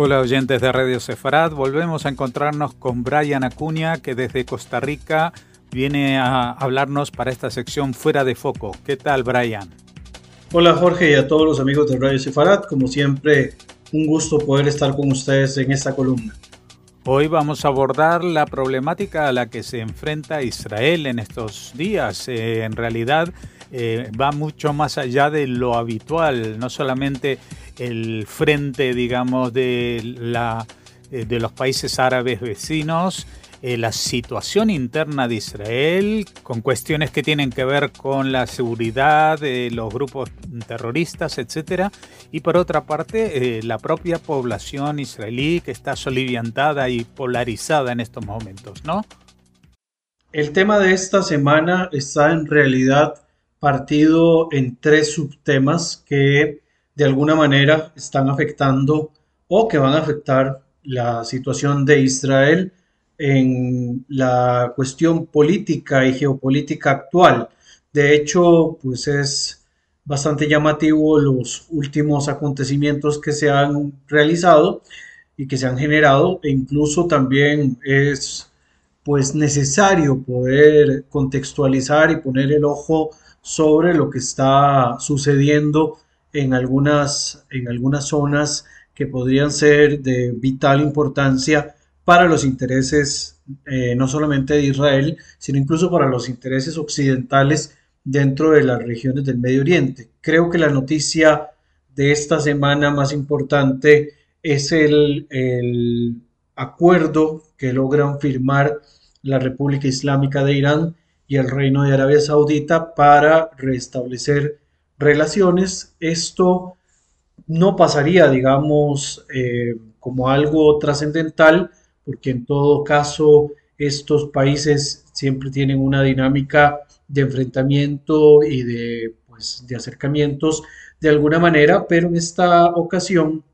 Hola oyentes de Radio Sefarad, volvemos a encontrarnos con Brian Acuña que desde Costa Rica viene a hablarnos para esta sección Fuera de Foco. ¿Qué tal Brian? Hola Jorge y a todos los amigos de Radio Sefarad, como siempre un gusto poder estar con ustedes en esta columna. Hoy vamos a abordar la problemática a la que se enfrenta Israel en estos días. Eh, en realidad eh, va mucho más allá de lo habitual, no solamente el frente, digamos, de, la, eh, de los países árabes vecinos, eh, la situación interna de Israel, con cuestiones que tienen que ver con la seguridad de los grupos terroristas, etc. Y por otra parte, eh, la propia población israelí que está soliviantada y polarizada en estos momentos, ¿no? El tema de esta semana está en realidad partido en tres subtemas que de alguna manera están afectando o que van a afectar la situación de Israel en la cuestión política y geopolítica actual. De hecho, pues es bastante llamativo los últimos acontecimientos que se han realizado y que se han generado e incluso también es pues necesario poder contextualizar y poner el ojo sobre lo que está sucediendo en algunas, en algunas zonas que podrían ser de vital importancia para los intereses eh, no solamente de Israel, sino incluso para los intereses occidentales dentro de las regiones del Medio Oriente. Creo que la noticia de esta semana más importante es el, el acuerdo que logran firmar la República Islámica de Irán y el Reino de Arabia Saudita para restablecer relaciones. Esto no pasaría, digamos, eh, como algo trascendental, porque en todo caso estos países siempre tienen una dinámica de enfrentamiento y de, pues, de acercamientos de alguna manera, pero en esta ocasión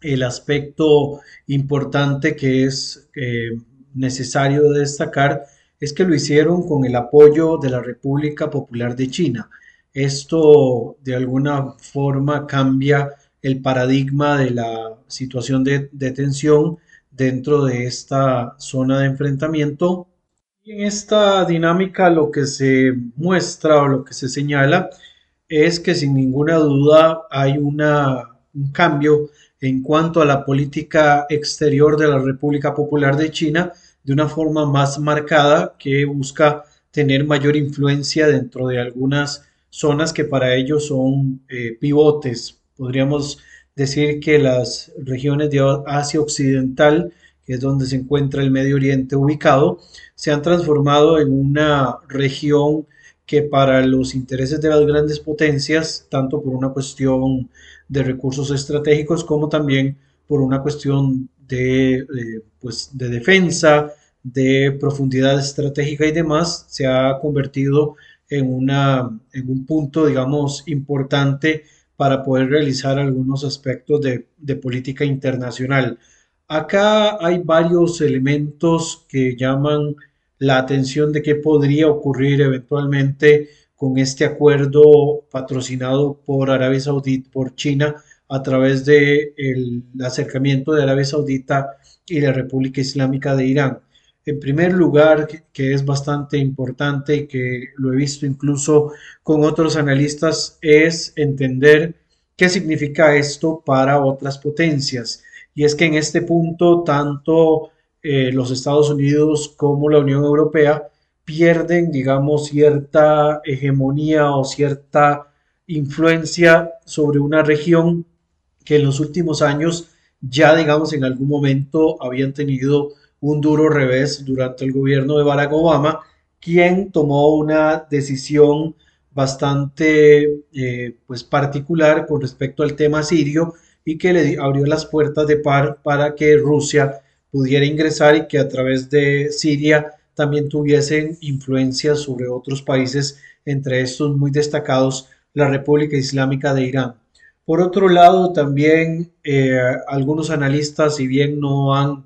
el aspecto importante que es eh, necesario destacar es que lo hicieron con el apoyo de la República Popular de China. Esto de alguna forma cambia el paradigma de la situación de, tensión dentro de esta zona de enfrentamiento. Y en esta dinámica lo que se muestra o lo que se señala es que sin ninguna duda hay una, un cambio en cuanto a la política exterior de la República Popular de China de una forma más marcada que busca tener mayor influencia dentro de algunas zonas que para ellos son eh, pivotes. Podríamos decir que las regiones de Asia Occidental, que es donde se encuentra el Medio Oriente ubicado, se han transformado en una región que para los intereses de las grandes potencias, tanto por una cuestión de recursos estratégicos como también por una cuestión de, pues, de defensa, de profundidad estratégica y demás, se ha convertido en, una, en un punto, digamos, importante para poder realizar algunos aspectos de, de política internacional. Acá hay varios elementos que llaman la atención de qué podría ocurrir eventualmente con este acuerdo patrocinado por Arabia Saudita, por China, a través del el acercamiento de Arabia Saudita y la República Islámica de Irán. En primer lugar, que es bastante importante y que lo he visto incluso con otros analistas, es entender qué significa esto para otras potencias. Y es que en este punto, tanto eh, los Estados Unidos como la Unión Europea pierden, digamos, cierta hegemonía o cierta influencia sobre una región que en los últimos años ya, digamos, en algún momento habían tenido un duro revés durante el gobierno de Barack Obama, quien tomó una decisión bastante eh, pues particular con respecto al tema sirio y que le abrió las puertas de par para que Rusia pudiera ingresar y que a través de Siria también tuviesen influencia sobre otros países, entre estos muy destacados la República Islámica de Irán. Por otro lado, también eh, algunos analistas, si bien no han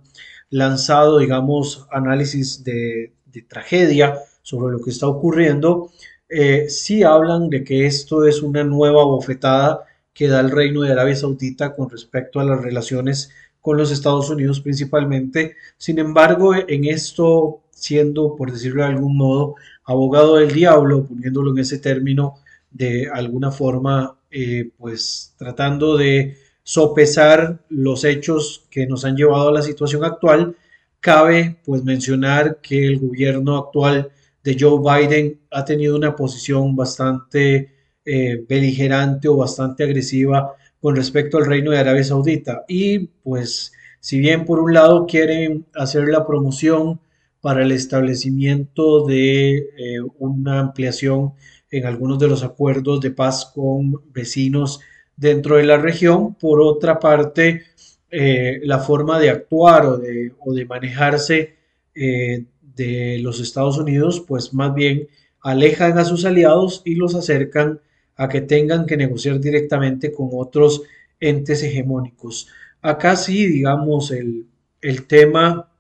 lanzado, digamos, análisis de, tragedia sobre lo que está ocurriendo, eh, sí hablan de que esto es una nueva bofetada que da el reino de Arabia Saudita con respecto a las relaciones con los Estados Unidos principalmente. Sin embargo, en esto, siendo, por decirlo de algún modo, abogado del diablo, poniéndolo en ese término, de alguna forma, eh, pues tratando de sopesar los hechos que nos han llevado a la situación actual, cabe pues mencionar que el gobierno actual de Joe Biden ha tenido una posición bastante eh, beligerante o bastante agresiva con respecto al reino de Arabia Saudita. Y pues si bien por un lado quieren hacer la promoción para el establecimiento de eh, una ampliación en algunos de los acuerdos de paz con vecinos dentro de la región. Por otra parte, eh, la forma de actuar o de, o de manejarse eh, de los Estados Unidos, pues más bien alejan a sus aliados y los acercan a que tengan que negociar directamente con otros entes hegemónicos. Acá sí, digamos, el, el tema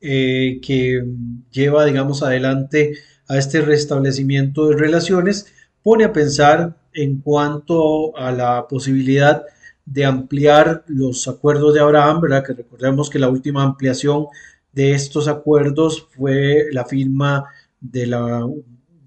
eh, que lleva, digamos, adelante a este restablecimiento de relaciones pone a pensar en cuanto a la posibilidad de ampliar los acuerdos de Abraham, ¿verdad? Que recordemos que la última ampliación de estos acuerdos fue la firma de la,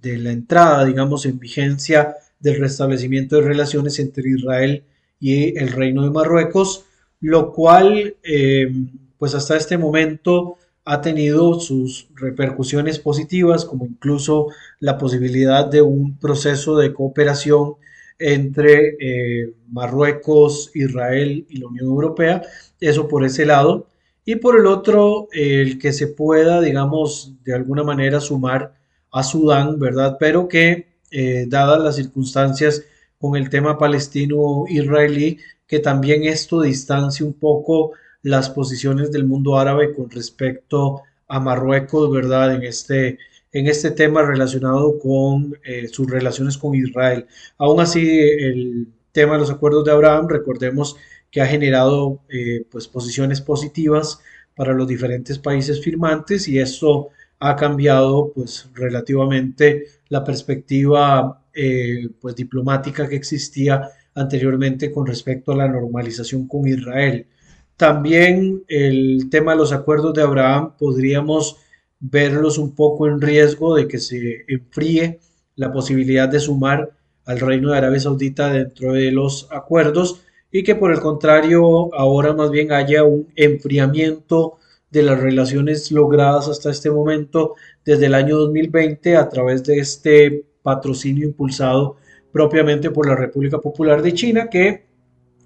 de la entrada, digamos, en vigencia del restablecimiento de relaciones entre Israel y el Reino de Marruecos, lo cual, eh, pues hasta este momento ha tenido sus repercusiones positivas, como incluso la posibilidad de un proceso de cooperación entre eh, Marruecos, Israel y la Unión Europea, eso por ese lado, y por el otro, el que se pueda, digamos, de alguna manera sumar a Sudán, ¿verdad? Pero que, eh, dadas las circunstancias con el tema palestino-israelí, que también esto distancie un poco las posiciones del mundo árabe con respecto a Marruecos, ¿verdad? En este, en este tema relacionado con eh, sus relaciones con Israel. Aún así, el tema de los acuerdos de Abraham, recordemos que ha generado eh, pues, posiciones positivas para los diferentes países firmantes y esto ha cambiado pues relativamente la perspectiva eh, pues diplomática que existía anteriormente con respecto a la normalización con Israel. También el tema de los acuerdos de Abraham podríamos verlos un poco en riesgo de que se enfríe la posibilidad de sumar al Reino de Arabia Saudita dentro de los acuerdos y que por el contrario ahora más bien haya un enfriamiento de las relaciones logradas hasta este momento desde el año 2020 a través de este patrocinio impulsado propiamente por la República Popular de China que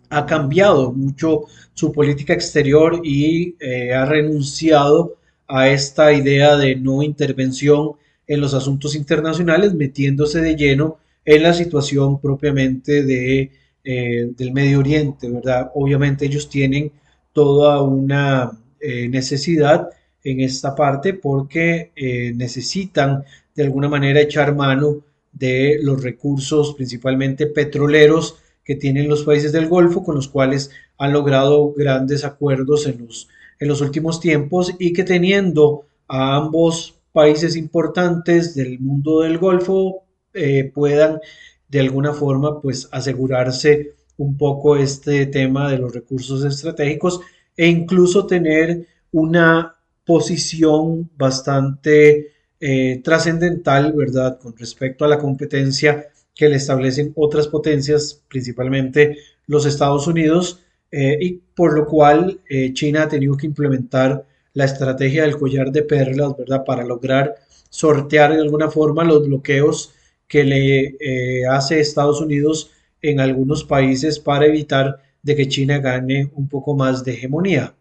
ha cambiado mucho su política exterior y eh, ha renunciado a esta idea de no intervención en los asuntos internacionales, metiéndose de lleno en la situación propiamente de, eh, del Medio Oriente, ¿verdad? Obviamente ellos tienen toda una eh, necesidad en esta parte porque necesitan de alguna manera echar mano de los recursos principalmente petroleros que tienen los países del Golfo, con los cuales han logrado grandes acuerdos en los, en los últimos tiempos y que teniendo a ambos países importantes del mundo del Golfo eh, puedan de alguna forma pues asegurarse un poco este tema de los recursos estratégicos e incluso tener una posición bastante eh, trascendental, ¿verdad?, con respecto a la competencia que le establecen otras potencias, principalmente los Estados Unidos, eh, y por lo cual eh, China ha tenido que implementar la estrategia del collar de perlas, ¿verdad? Para lograr sortear de alguna forma los bloqueos que le eh, hace Estados Unidos en algunos países para evitar de que China gane un poco más de hegemonía.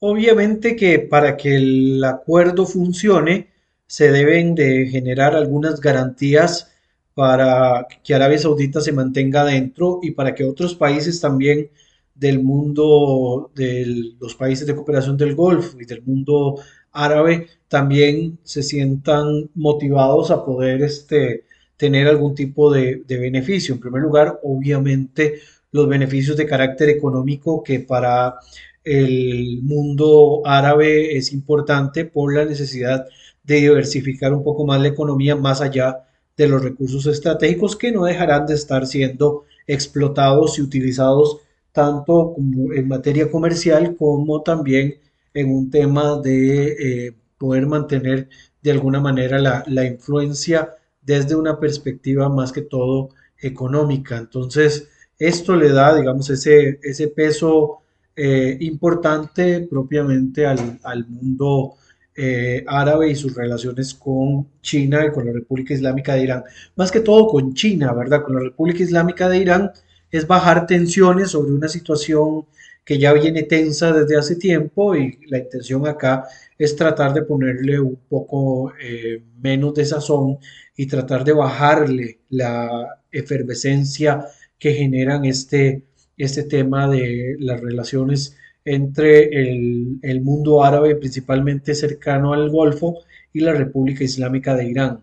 Obviamente que para que el acuerdo funcione se deben de generar algunas garantías para que Arabia Saudita se mantenga dentro y para que otros países también del mundo, de los países de cooperación del Golfo y del mundo árabe también se sientan motivados a poder este, tener algún tipo de, de beneficio. En primer lugar, obviamente, los beneficios de carácter económico que para el mundo árabe es importante por la necesidad de diversificar un poco más la economía más allá de los recursos estratégicos que no dejarán de estar siendo explotados y utilizados tanto como en materia comercial como también en un tema de eh, poder mantener de alguna manera la, influencia desde una perspectiva más que todo económica. Entonces, esto le da, digamos, ese, ese peso eh, importante propiamente al, al mundo eh, árabe y sus relaciones con China y con la República Islámica de Irán. Más que todo con China, ¿verdad? Con la República Islámica de Irán es bajar tensiones sobre una situación que ya viene tensa desde hace tiempo y la intención acá es tratar de ponerle un poco eh, menos de sazón y tratar de bajarle la efervescencia que generan este, este tema de las relaciones entre el, mundo árabe, principalmente cercano al Golfo, y la República Islámica de Irán.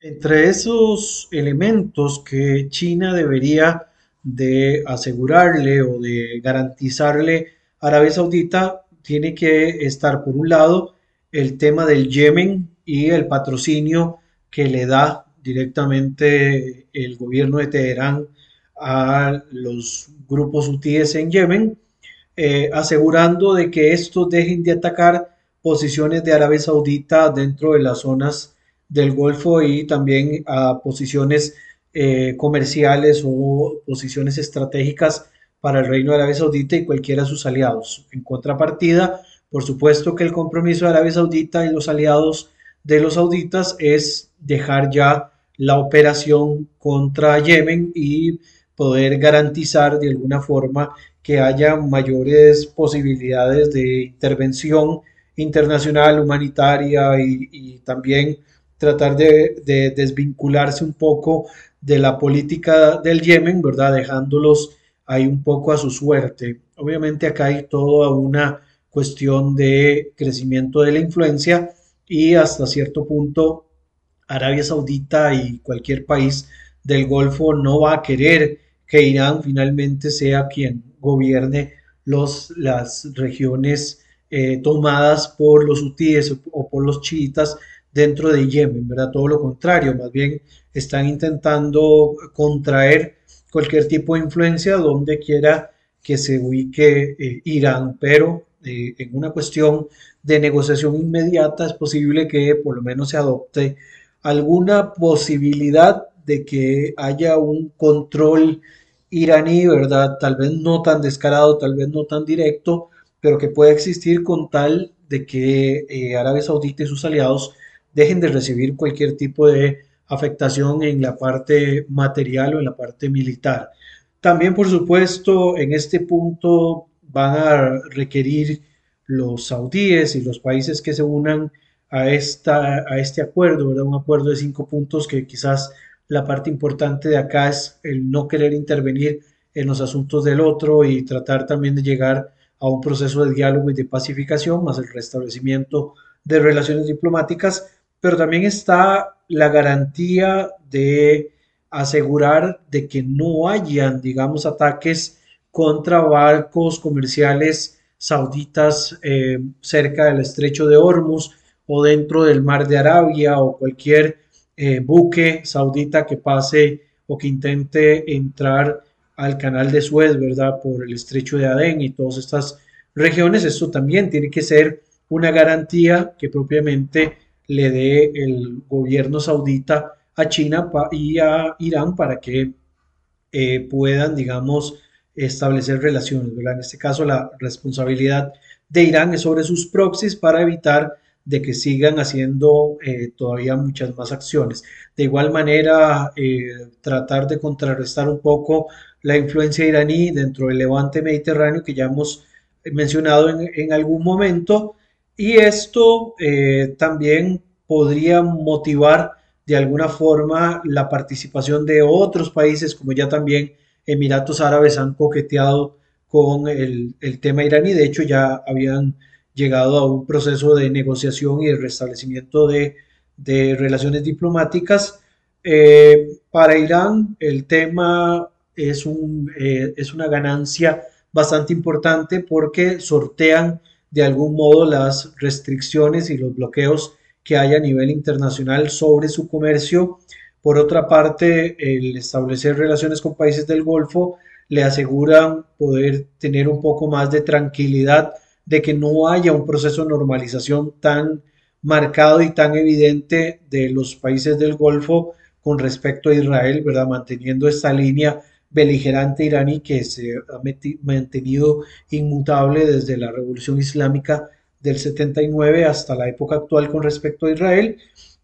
Entre esos elementos que China debería de asegurarle o de garantizarle a Arabia Saudita, tiene que estar por un lado el tema del Yemen y el patrocinio que le da directamente el gobierno de Teherán a los grupos hutíes en Yemen eh, asegurando de que estos dejen de atacar posiciones de Arabia Saudita dentro de las zonas del Golfo y también a posiciones eh, comerciales o posiciones estratégicas para el Reino de Arabia Saudita y cualquiera de sus aliados. En contrapartida, por supuesto que el compromiso de Arabia Saudita y los aliados de los sauditas es dejar ya la operación contra Yemen y poder garantizar de alguna forma que haya mayores posibilidades de intervención internacional, humanitaria y, también tratar de, desvincularse un poco de la política del Yemen, ¿verdad? Dejándolos ahí un poco a su suerte. Obviamente acá hay toda una cuestión de crecimiento de la influencia y hasta cierto punto Arabia Saudita y cualquier país del Golfo no va a querer que Irán finalmente sea quien gobierne los, las regiones eh, tomadas por los hutíes o por los chiitas dentro de Yemen, ¿verdad? Todo lo contrario, más bien están intentando contraer cualquier tipo de influencia donde quiera que se ubique eh, Irán, pero eh, en una cuestión de negociación inmediata es posible que por lo menos se adopte alguna posibilidad de que haya un control iraní, ¿verdad? Tal vez no tan descarado, tal vez no tan directo, pero que puede existir con tal de que eh, Arabia Saudita y sus aliados dejen de recibir cualquier tipo de afectación en la parte material o en la parte militar. También, por supuesto, en este punto van a requerir los saudíes y los países que se unan a, esta, a este acuerdo, ¿verdad? Un acuerdo de cinco puntos que quizás la parte importante de acá es el no querer intervenir en los asuntos del otro y tratar también de llegar a un proceso de diálogo y de pacificación, más el restablecimiento de relaciones diplomáticas, pero también está la garantía de asegurar de que no hayan, digamos, ataques contra barcos comerciales sauditas eh, cerca del estrecho de Hormuz o dentro del mar de Arabia o cualquier eh, buque saudita que pase o que intente entrar al canal de Suez, ¿verdad? Por el estrecho de Adén y todas estas regiones. Esto también tiene que ser una garantía que propiamente le dé el gobierno saudita a China y a Irán para que eh, puedan, digamos, establecer relaciones, ¿verdad? En este caso, la responsabilidad de Irán es sobre sus proxies para evitar de que sigan haciendo eh, todavía muchas más acciones. De igual manera, eh, tratar de contrarrestar un poco la influencia iraní dentro del levante mediterráneo que ya hemos mencionado en, algún momento. Y esto eh, también podría motivar de alguna forma la participación de otros países, como ya también Emiratos Árabes han coqueteado con el, el tema iraní. De hecho, ya habían llegado a un proceso de negociación y de restablecimiento de, relaciones diplomáticas. Eh, para Irán el tema es, un, eh, es una ganancia bastante importante porque sortean de algún modo las restricciones y los bloqueos que hay a nivel internacional sobre su comercio. Por otra parte, el establecer relaciones con países del Golfo le aseguran poder tener un poco más de tranquilidad de que no haya un proceso de normalización tan marcado y tan evidente de los países del Golfo con respecto a Israel, ¿verdad? Manteniendo esta línea beligerante iraní que se ha mantenido inmutable desde la Revolución Islámica del 79 hasta la época actual con respecto a Israel.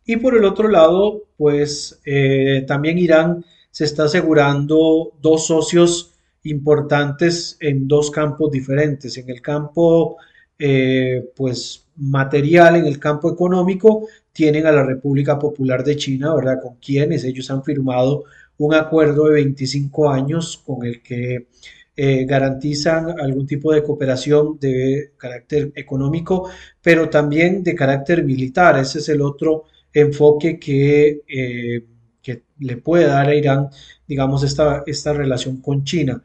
Y por el otro lado, pues eh, también Irán se está asegurando dos socios importantes en dos campos diferentes. En el campo, eh, pues material, en el campo económico, tienen a la República Popular de China, ¿verdad? Con quienes ellos han firmado un acuerdo de 25 años con el que eh, garantizan algún tipo de cooperación de carácter económico, pero también de carácter militar. Ese es el otro enfoque que, eh, que le puede dar a Irán, digamos, esta, esta relación con China.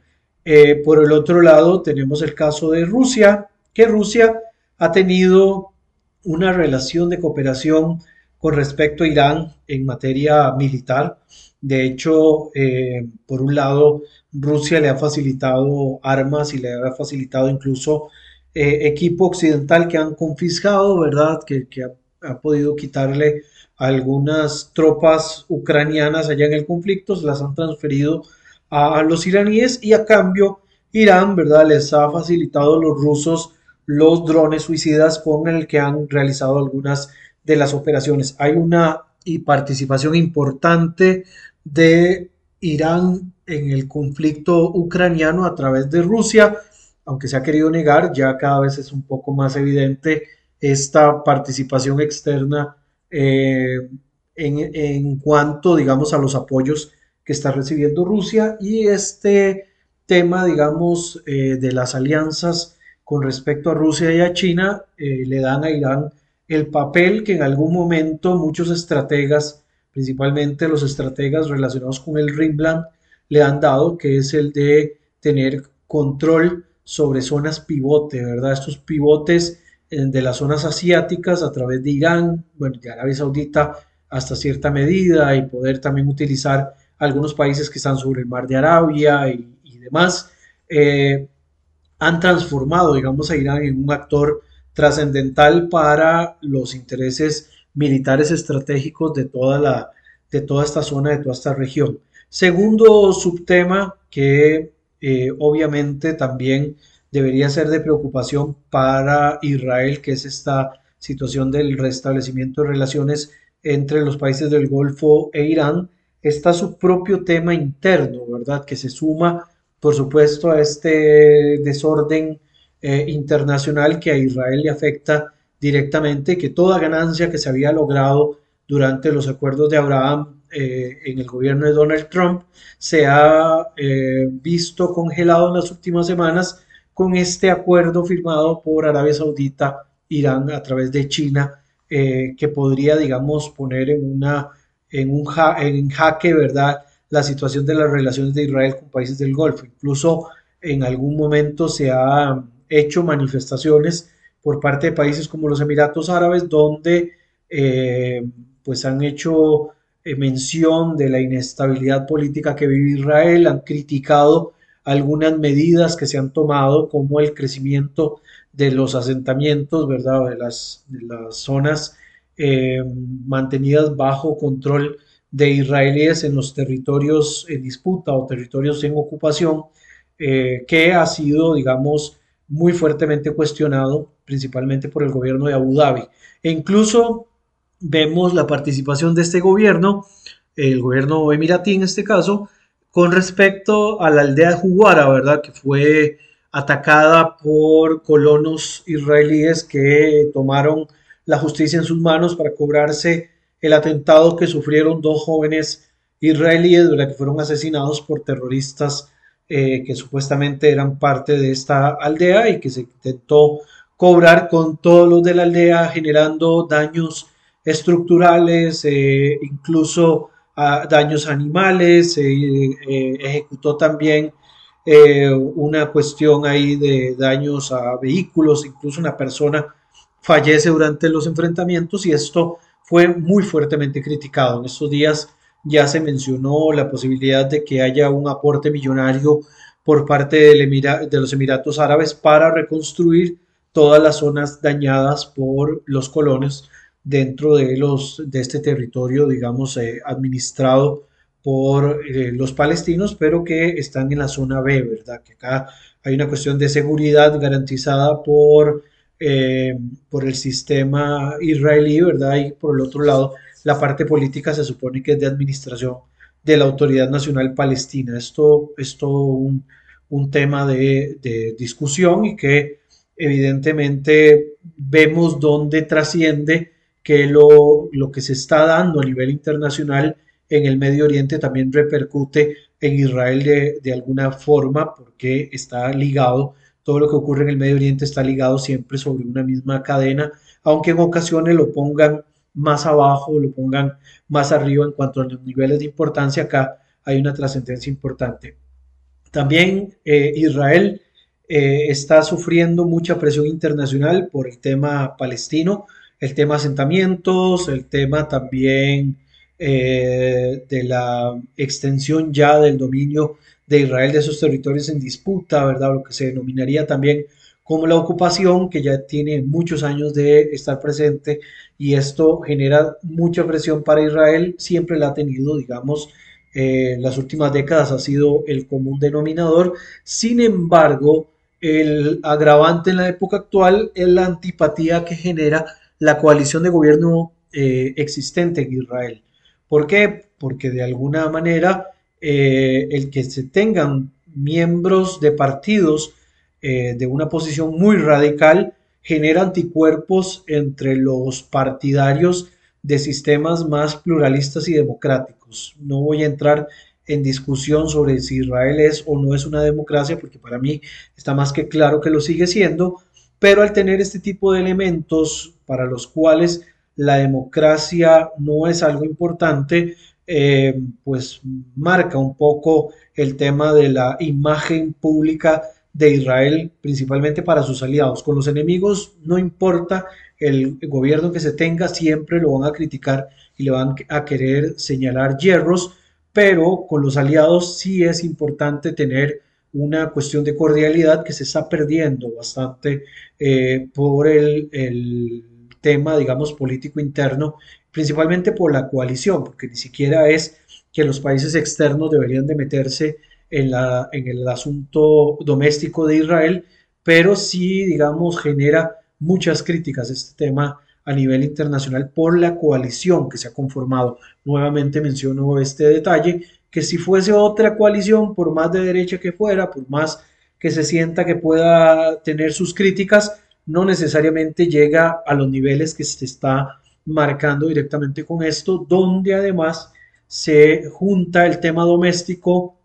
Eh, por el otro lado, tenemos el caso de Rusia, que Rusia ha tenido una relación de cooperación con respecto a Irán en materia militar. De hecho, eh, por un lado, Rusia le ha facilitado armas y le ha facilitado incluso eh, equipo occidental que han confiscado, ¿verdad? Que, ha, podido quitarle algunas tropas ucranianas allá en el conflicto, se las han transferido a, los iraníes y a cambio Irán, ¿verdad? Les ha facilitado a los rusos los drones suicidas con el que han realizado algunas de las operaciones. Hay una participación importante de Irán en el conflicto ucraniano a través de Rusia, aunque se ha querido negar, ya cada vez es un poco más evidente esta participación externa eh, en, cuanto, digamos, a los apoyos que está recibiendo Rusia y este tema, digamos, eh, de las alianzas con respecto a Rusia y a China eh, le dan a Irán el papel que en algún momento muchos estrategas principalmente los estrategas relacionados con el Rimland le han dado, que es el de tener control sobre zonas pivote, ¿verdad? Estos pivotes eh, de las zonas asiáticas a través de Irán, bueno, de Arabia Saudita hasta cierta medida y poder también utilizar algunos países que están sobre el mar de Arabia y, demás, eh, han transformado, digamos, a Irán en un actor trascendental para los intereses militares estratégicos de toda, la, de toda esta zona, de toda esta región. Segundo subtema que eh, obviamente también debería ser de preocupación para Israel, que es esta situación del restablecimiento de relaciones entre los países del Golfo e Irán, está su propio tema interno, ¿verdad? Que se suma, por supuesto, a este desorden eh, internacional que a Israel le afecta directamente que toda ganancia que se había logrado durante los acuerdos de Abraham eh, en el gobierno de Donald Trump se ha eh, visto congelado en las últimas semanas con este acuerdo firmado por Arabia Saudita, Irán a través de China, que podría, digamos, poner en, una, en un jaque, ¿verdad?, la situación de las relaciones de Israel con países del Golfo. Incluso en algún momento se han hecho manifestaciones por parte de países como los Emiratos Árabes, donde eh, pues han hecho eh, mención de la inestabilidad política que vive Israel, han criticado algunas medidas que se han tomado, como el crecimiento de los asentamientos, ¿verdad? De las, las zonas eh, mantenidas bajo control de israelíes en los territorios en disputa o territorios en ocupación, que ha sido, digamos, muy fuertemente cuestionado, principalmente por el gobierno de Abu Dhabi. E incluso vemos la participación de este gobierno, el gobierno emiratí en este caso, con respecto a la aldea de Juwara, ¿verdad? Que fue atacada por colonos israelíes que tomaron la justicia en sus manos para cobrarse el atentado que sufrieron dos jóvenes israelíes, ¿verdad? Que fueron asesinados por terroristas eh, que supuestamente eran parte de esta aldea y que se intentó cobrar con todos los de la aldea, generando daños estructurales, eh, incluso a daños animales, eh, ejecutó también una cuestión ahí de daños a vehículos, incluso una persona fallece durante los enfrentamientos y esto fue muy fuertemente criticado. En estos días ya se mencionó la posibilidad de que haya un aporte millonario por parte de los Emiratos Árabes para reconstruir todas las zonas dañadas por los colonos dentro de, los, de este territorio, digamos, eh, administrado por eh, los palestinos, pero que están en la zona B, ¿verdad? Que acá hay una cuestión de seguridad garantizada por, eh, por el sistema israelí, ¿verdad? Y por el otro lado, la parte política se supone que es de administración de la Autoridad Nacional Palestina. Esto es todo un, un tema de, de, discusión y que evidentemente vemos dónde trasciende que lo, lo que se está dando a nivel internacional en el Medio Oriente también repercute en Israel de, alguna forma porque está ligado, todo lo que ocurre en el Medio Oriente está ligado siempre sobre una misma cadena, aunque en ocasiones lo pongan más abajo, lo pongan más arriba en cuanto a los niveles de importancia, acá hay una trascendencia importante. También eh, Israel eh, está sufriendo mucha presión internacional por el tema palestino, el tema asentamientos, el tema también eh, de la extensión ya del dominio de Israel de esos territorios en disputa, ¿verdad? Lo que se denominaría también como la ocupación, que ya tiene muchos años de estar presente y esto genera mucha presión para Israel, siempre la ha tenido, digamos, eh, las últimas décadas ha sido el común denominador. Sin embargo, el agravante en la época actual es la antipatía que genera la coalición de gobierno eh, existente en Israel. ¿Por qué? Porque de alguna manera eh, el que se tengan miembros de partidos eh, de una posición muy radical genera anticuerpos entre los partidarios de sistemas más pluralistas y democráticos. No voy a entrar en discusión sobre si Israel es o no es una democracia, porque para mí está más que claro que lo sigue siendo, pero al tener este tipo de elementos para los cuales la democracia no es algo importante, eh, pues marca un poco el tema de la imagen pública de Israel, principalmente para sus aliados. Con los enemigos no importa el gobierno que se tenga, siempre lo van a criticar y le van a querer señalar hierros, pero con los aliados sí es importante tener una cuestión de cordialidad que se está perdiendo bastante eh, por el tema, digamos, político interno, principalmente por la coalición, porque ni siquiera es que los países externos deberían de meterse en, la, en el asunto doméstico de Israel, pero sí, digamos, genera muchas críticas este tema a nivel internacional por la coalición que se ha conformado. Nuevamente menciono este detalle, que si fuese otra coalición, por más de derecha que fuera, por más que se sienta que pueda tener sus críticas, no necesariamente llega a los niveles que se está marcando directamente con esto, donde además se junta el tema doméstico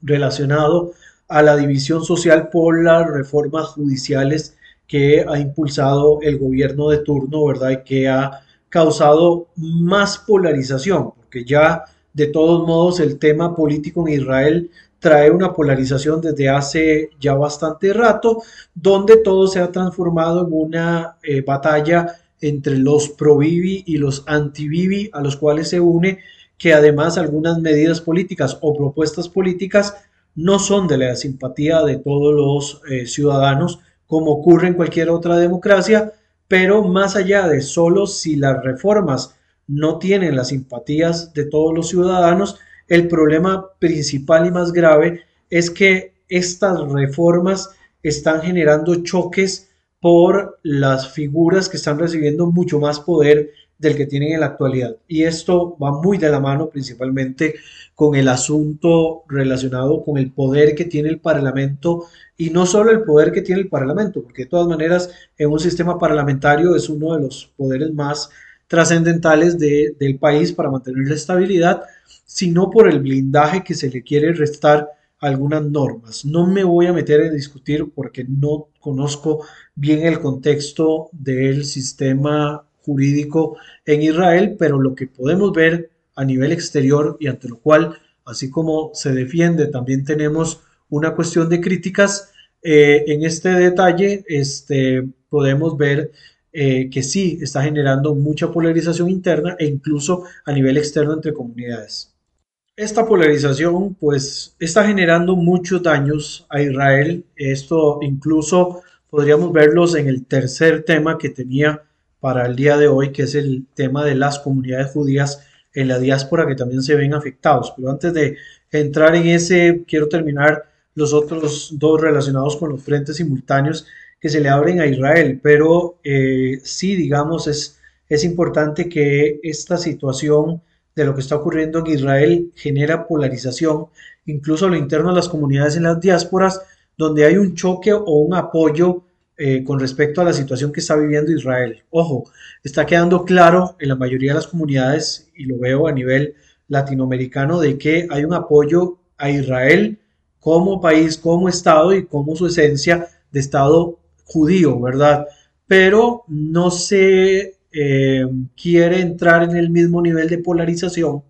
relacionado a la división social por las reformas judiciales que ha impulsado el gobierno de turno, ¿verdad? Y que ha causado más polarización, porque ya de todos modos el tema político en Israel trae una polarización desde hace ya bastante rato, donde todo se ha transformado en una eh, batalla entre los pro-Bibi y los anti-Bibi, a los cuales se une que además algunas medidas políticas o propuestas políticas no son de la simpatía de todos los eh, ciudadanos, como ocurre en cualquier otra democracia, pero más allá de solo si las reformas no tienen las simpatías de todos los ciudadanos, el problema principal y más grave es que estas reformas están generando choques por las figuras que están recibiendo mucho más poder del que tienen en la actualidad. Y esto va muy de la mano principalmente con el asunto relacionado con el poder que tiene el Parlamento y no solo el poder que tiene el Parlamento, porque de todas maneras en un sistema parlamentario es uno de los poderes más trascendentales del país para mantener la estabilidad, sino por el blindaje que se le quiere restar algunas normas. No me voy a meter a discutir porque no conozco bien el contexto del sistema jurídico en Israel, pero lo que podemos ver a nivel exterior y ante lo cual, así como se defiende, también tenemos una cuestión de críticas. Eh, en este detalle, este, podemos ver eh, que sí está generando mucha polarización interna e incluso a nivel externo entre comunidades. Esta polarización pues está generando muchos daños a Israel. Esto incluso podríamos verlos en el tercer tema que tenía para el día de hoy, que es el tema de las comunidades judías en la diáspora que también se ven afectados. Pero antes de entrar en ese, quiero terminar los otros dos relacionados con los frentes simultáneos que se le abren a Israel. Pero eh, sí, digamos, es, es importante que esta situación de lo que está ocurriendo en Israel genera polarización, incluso a lo interno de las comunidades en las diásporas, donde hay un choque o un apoyo eh, con respecto a la situación que está viviendo Israel. Ojo, está quedando claro en la mayoría de las comunidades, y lo veo a nivel latinoamericano, de que hay un apoyo a Israel como país, como Estado y como su esencia de Estado judío, ¿verdad? Pero no se eh, quiere entrar en el mismo nivel de polarización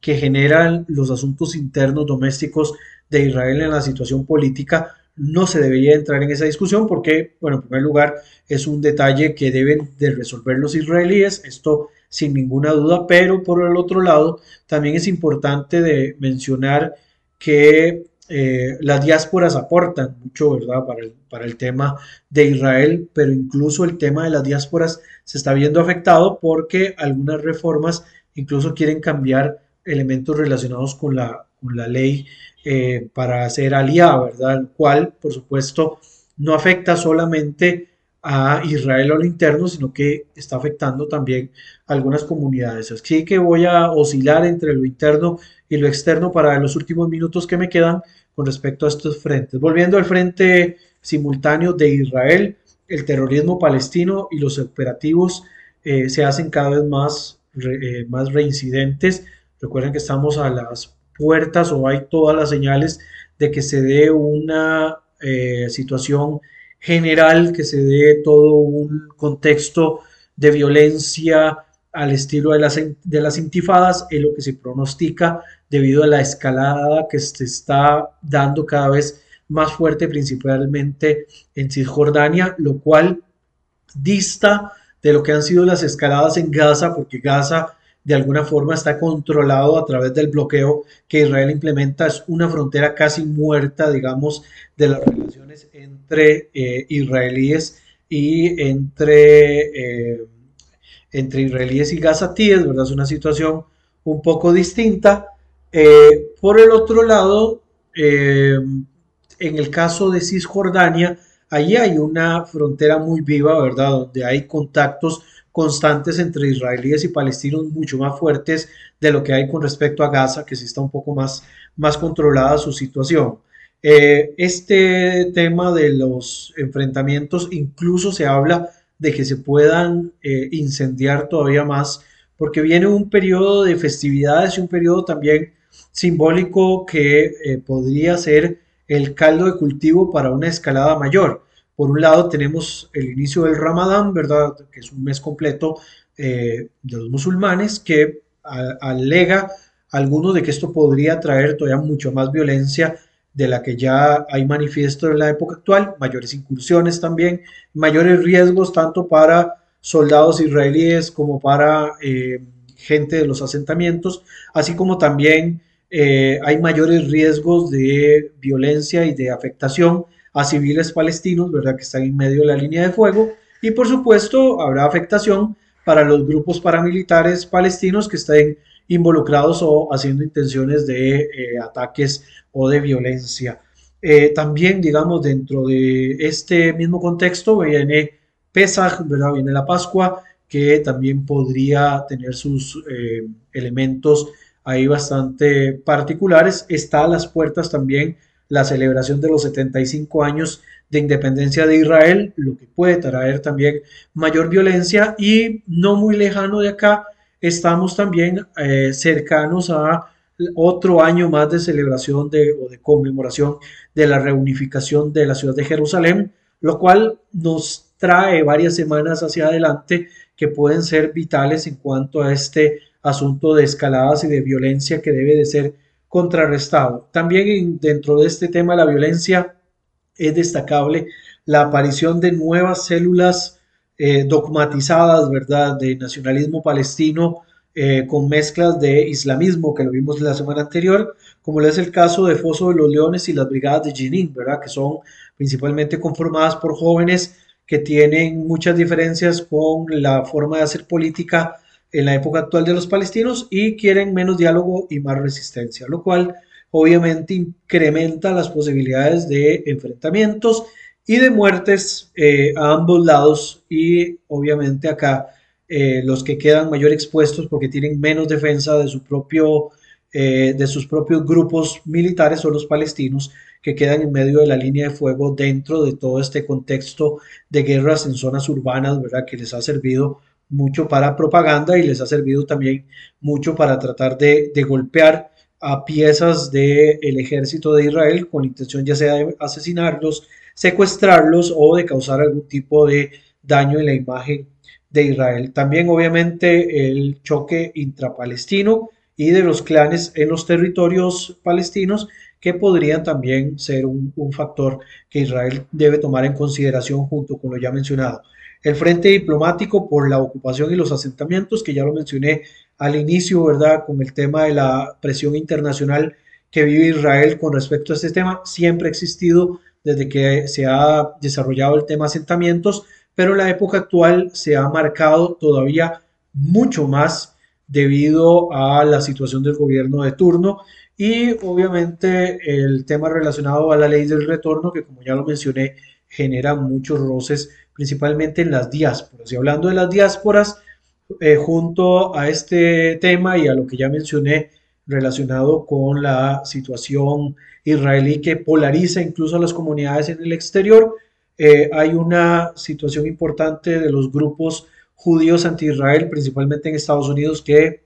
que generan los asuntos internos domésticos de Israel en la situación política, no se debería entrar en esa discusión porque, bueno, en primer lugar, es un detalle que deben de resolver los israelíes, esto sin ninguna duda, pero por el otro lado, también es importante de mencionar que eh, las diásporas aportan mucho, ¿verdad?, para el, para el tema de Israel, pero incluso el tema de las diásporas se está viendo afectado porque algunas reformas incluso quieren cambiar elementos relacionados con la, con la ley eh, para ser aliado, ¿verdad? El cual, por supuesto, no afecta solamente a Israel o lo interno, sino que está afectando también a algunas comunidades. Así que voy a oscilar entre lo interno y lo externo para los últimos minutos que me quedan con respecto a estos frentes. Volviendo al frente simultáneo de Israel, el terrorismo palestino y los operativos eh, se hacen cada vez más, eh, más reincidentes. Recuerden que estamos a las puertas o hay todas las señales de que se dé una eh, situación general, que se dé todo un contexto de violencia al estilo de las, de las intifadas, es lo que se pronostica debido a la escalada que se está dando cada vez más fuerte, principalmente en Cisjordania, lo cual dista de lo que han sido las escaladas en Gaza, porque Gaza de alguna forma está controlado a través del bloqueo que Israel implementa. Es una frontera casi muerta, digamos, de las relaciones entre eh, israelíes y entre, eh, entre israelíes y gazatíes, ¿verdad? Es una situación un poco distinta. Eh, por el otro lado, en el caso de Cisjordania, allí hay una frontera muy viva, ¿verdad? Donde hay contactos constantes entre israelíes y palestinos mucho más fuertes de lo que hay con respecto a Gaza, que sí está un poco más, más controlada su situación. Eh, este tema de los enfrentamientos incluso se habla de que se puedan eh, incendiar todavía más, porque viene un periodo de festividades y un periodo también simbólico que eh, podría ser el caldo de cultivo para una escalada mayor. Por un lado tenemos el inicio del Ramadán, ¿verdad? Que es un mes completo eh, de los musulmanes que alega algunos de que esto podría traer todavía mucho más violencia de la que ya hay manifiesto en la época actual, mayores incursiones también, mayores riesgos tanto para soldados israelíes como para eh, gente de los asentamientos, así como también eh, hay mayores riesgos de violencia y de afectación a civiles palestinos, ¿verdad? Que están en medio de la línea de fuego. Y por supuesto, habrá afectación para los grupos paramilitares palestinos que estén involucrados o haciendo intenciones de eh, ataques o de violencia. Eh, también, digamos, dentro de este mismo contexto viene Pesach, ¿verdad? Viene la Pascua, que también podría tener sus eh, elementos ahí bastante particulares. Está a las puertas también la celebración de los 75 años de independencia de Israel, lo que puede traer también mayor violencia y no muy lejano de acá estamos también eh, cercanos a otro año más de celebración de, o de conmemoración de la reunificación de la ciudad de Jerusalén, lo cual nos trae varias semanas hacia adelante que pueden ser vitales en cuanto a este asunto de escaladas y de violencia que debe de ser contrarrestado. También dentro de este tema de la violencia es destacable la aparición de nuevas células eh, dogmatizadas, ¿verdad?, de nacionalismo palestino eh, con mezclas de islamismo, que lo vimos la semana anterior, como es el caso de Foso de los Leones y las brigadas de Jenin, ¿verdad? Que son principalmente conformadas por jóvenes que tienen muchas diferencias con la forma de hacer política en la época actual de los palestinos y quieren menos diálogo y más resistencia, lo cual obviamente incrementa las posibilidades de enfrentamientos y de muertes eh, a ambos lados y obviamente acá eh, los que quedan mayor expuestos porque tienen menos defensa de su propio eh, de sus propios grupos militares son los palestinos que quedan en medio de la línea de fuego dentro de todo este contexto de guerras en zonas urbanas, ¿verdad? Que les ha servido mucho para propaganda y les ha servido también mucho para tratar de, golpear a piezas del ejército de Israel con intención ya sea de asesinarlos, secuestrarlos o de causar algún tipo de daño en la imagen de Israel. También obviamente el choque intrapalestino y de los clanes en los territorios palestinos que podrían también ser un, factor que Israel debe tomar en consideración junto con lo ya mencionado el frente diplomático por la ocupación y los asentamientos, que ya lo mencioné al inicio, ¿verdad? Con el tema de la presión internacional que vive Israel con respecto a este tema, siempre ha existido desde que se ha desarrollado el tema asentamientos, pero en la época actual se ha marcado todavía mucho más debido a la situación del gobierno de turno y obviamente el tema relacionado a la ley del retorno, que como ya lo mencioné, genera muchos roces principalmente en las diásporas. Y hablando de las diásporas, eh, junto a este tema y a lo que ya mencioné relacionado con la situación israelí que polariza incluso a las comunidades en el exterior, eh, hay una situación importante de los grupos judíos anti-Israel, principalmente en Estados Unidos, que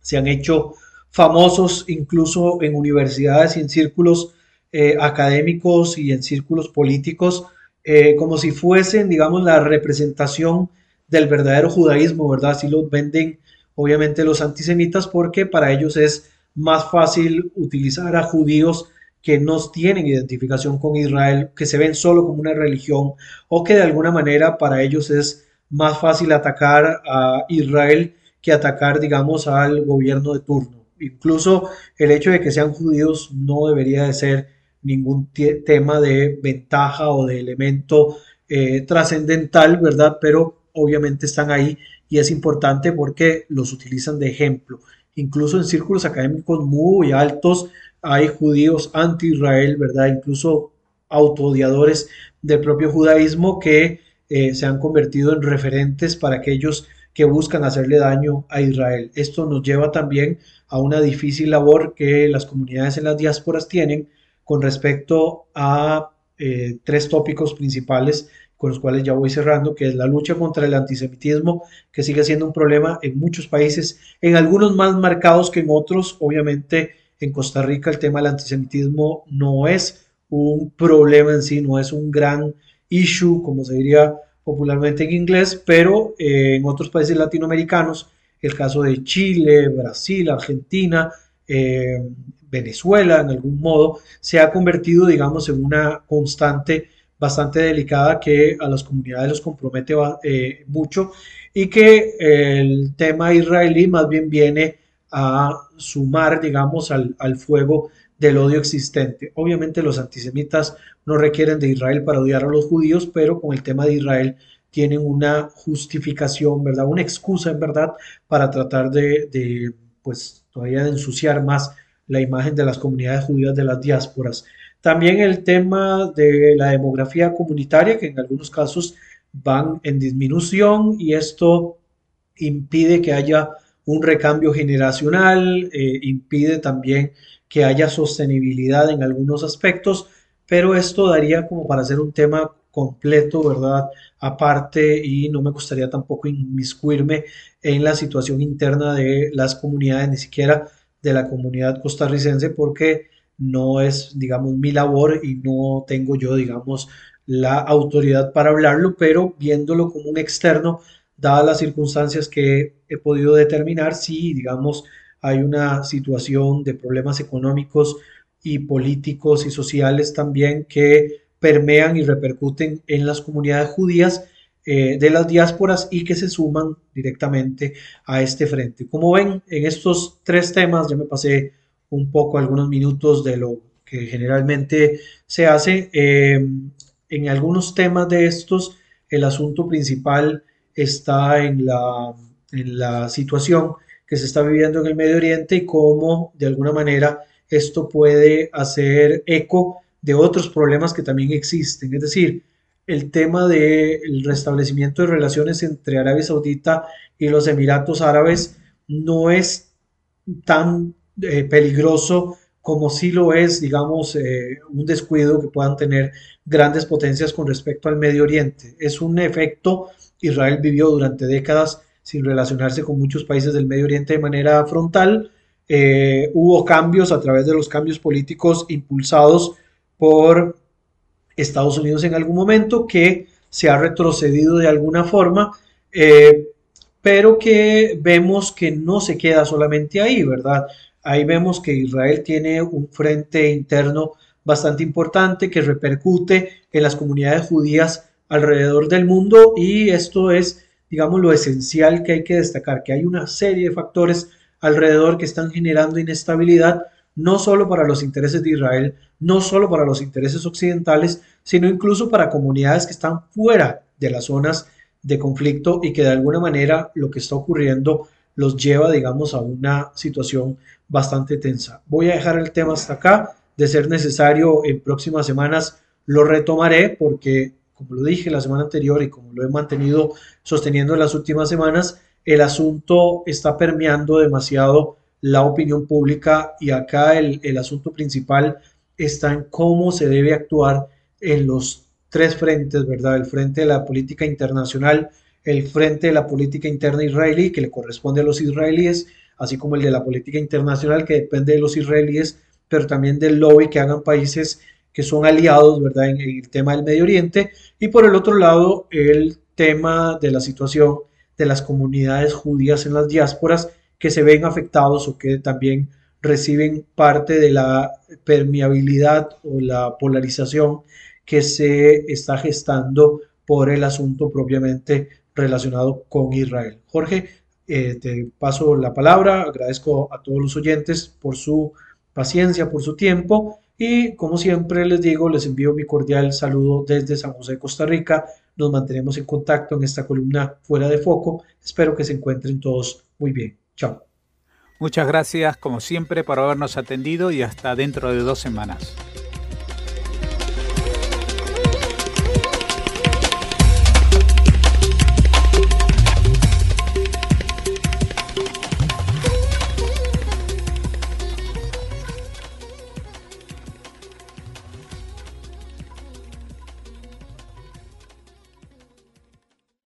se han hecho famosos incluso en universidades y en círculos eh, académicos y en círculos políticos eh, como si fuesen, digamos, la representación del verdadero judaísmo, ¿verdad? Así lo venden, obviamente, los antisemitas, porque para ellos es más fácil utilizar a judíos que no tienen identificación con Israel, que se ven solo como una religión, o que de alguna manera para ellos es más fácil atacar a Israel que atacar, digamos, al gobierno de turno. Incluso el hecho de que sean judíos no debería de ser ningún tema de ventaja o de elemento eh, trascendental, ¿verdad? Pero obviamente están ahí y es importante porque los utilizan de ejemplo. Incluso en círculos académicos muy altos hay judíos anti-Israel, ¿verdad? Incluso autodiadores del propio judaísmo que eh, se han convertido en referentes para aquellos que buscan hacerle daño a Israel. Esto nos lleva también a una difícil labor que las comunidades en las diásporas tienen con respecto a eh, tres tópicos principales con los cuales ya voy cerrando, que es la lucha contra el antisemitismo, que sigue siendo un problema en muchos países, en algunos más marcados que en otros. Obviamente en Costa Rica el tema del antisemitismo no es un problema en sí, no es un gran issue, como se diría popularmente en inglés, pero eh, en otros países latinoamericanos, el caso de Chile, Brasil, Argentina, eh, Venezuela en algún modo, se ha convertido, digamos, en una constante bastante delicada que a las comunidades los compromete eh, mucho y que el tema israelí más bien viene a sumar, digamos, al, al fuego del odio existente. Obviamente los antisemitas no requieren de Israel para odiar a los judíos, pero con el tema de Israel tienen una justificación, ¿verdad? Una excusa, en verdad, para tratar de, de pues, todavía de ensuciar más la imagen de las comunidades judías de las diásporas. También el tema de la demografía comunitaria, que en algunos casos van en disminución y esto impide que haya un recambio generacional, eh, impide también que haya sostenibilidad en algunos aspectos, pero esto daría como para hacer un tema completo, ¿verdad? Aparte, y no me gustaría tampoco inmiscuirme en la situación interna de las comunidades, ni siquiera de la comunidad costarricense porque no es, digamos, mi labor y no tengo yo, digamos, la autoridad para hablarlo, pero viéndolo como un externo, dadas las circunstancias que he podido determinar, si, digamos, hay una situación de problemas económicos y políticos y sociales también que permean y repercuten en las comunidades judías, eh, de las diásporas y que se suman directamente a este frente. Como ven, en estos tres temas ya me pasé un poco algunos minutos de lo que generalmente se hace. Eh, en algunos temas de estos, el asunto principal está en la, en la situación que se está viviendo en el Medio Oriente y cómo de alguna manera esto puede hacer eco de otros problemas que también existen. Es decir, el tema del restablecimiento de relaciones entre Arabia Saudita y los Emiratos Árabes no es tan eh, peligroso como si lo es, digamos, eh, un descuido que puedan tener grandes potencias con respecto al Medio Oriente. Es un efecto, Israel vivió durante décadas sin relacionarse con muchos países del Medio Oriente de manera frontal. Eh, hubo cambios a través de los cambios políticos impulsados por Estados Unidos en algún momento, que se ha retrocedido de alguna forma, eh, pero que vemos que no se queda solamente ahí, ¿verdad? Ahí vemos que Israel tiene un frente interno bastante importante que repercute en las comunidades judías alrededor del mundo y esto es, digamos, lo esencial que hay que destacar, que hay una serie de factores alrededor que están generando inestabilidad no solo para los intereses de Israel, no solo para los intereses occidentales, sino incluso para comunidades que están fuera de las zonas de conflicto y que de alguna manera lo que está ocurriendo los lleva, digamos, a una situación bastante tensa. Voy a dejar el tema hasta acá. De ser necesario, en próximas semanas lo retomaré porque, como lo dije la semana anterior y como lo he mantenido sosteniendo en las últimas semanas, el asunto está permeando demasiado la opinión pública y acá el, asunto principal está en cómo se debe actuar en los tres frentes, ¿verdad? El frente de la política internacional, el frente de la política interna israelí, que le corresponde a los israelíes, así como el de la política internacional, que depende de los israelíes, pero también del lobby que hagan países que son aliados, ¿verdad?, en el tema del Medio Oriente. Y por el otro lado, el tema de la situación de las comunidades judías en las diásporas que se ven afectados o que también reciben parte de la permeabilidad o la polarización que se está gestando por el asunto propiamente relacionado con Israel. Jorge, eh, te paso la palabra, agradezco a todos los oyentes por su paciencia, por su tiempo y como siempre les digo, les envío mi cordial saludo desde San José, Costa Rica. Nos mantenemos en contacto en esta columna fuera de foco. Espero que se encuentren todos muy bien. Chao. Muchas gracias, como siempre, por habernos atendido y hasta dentro de dos semanas.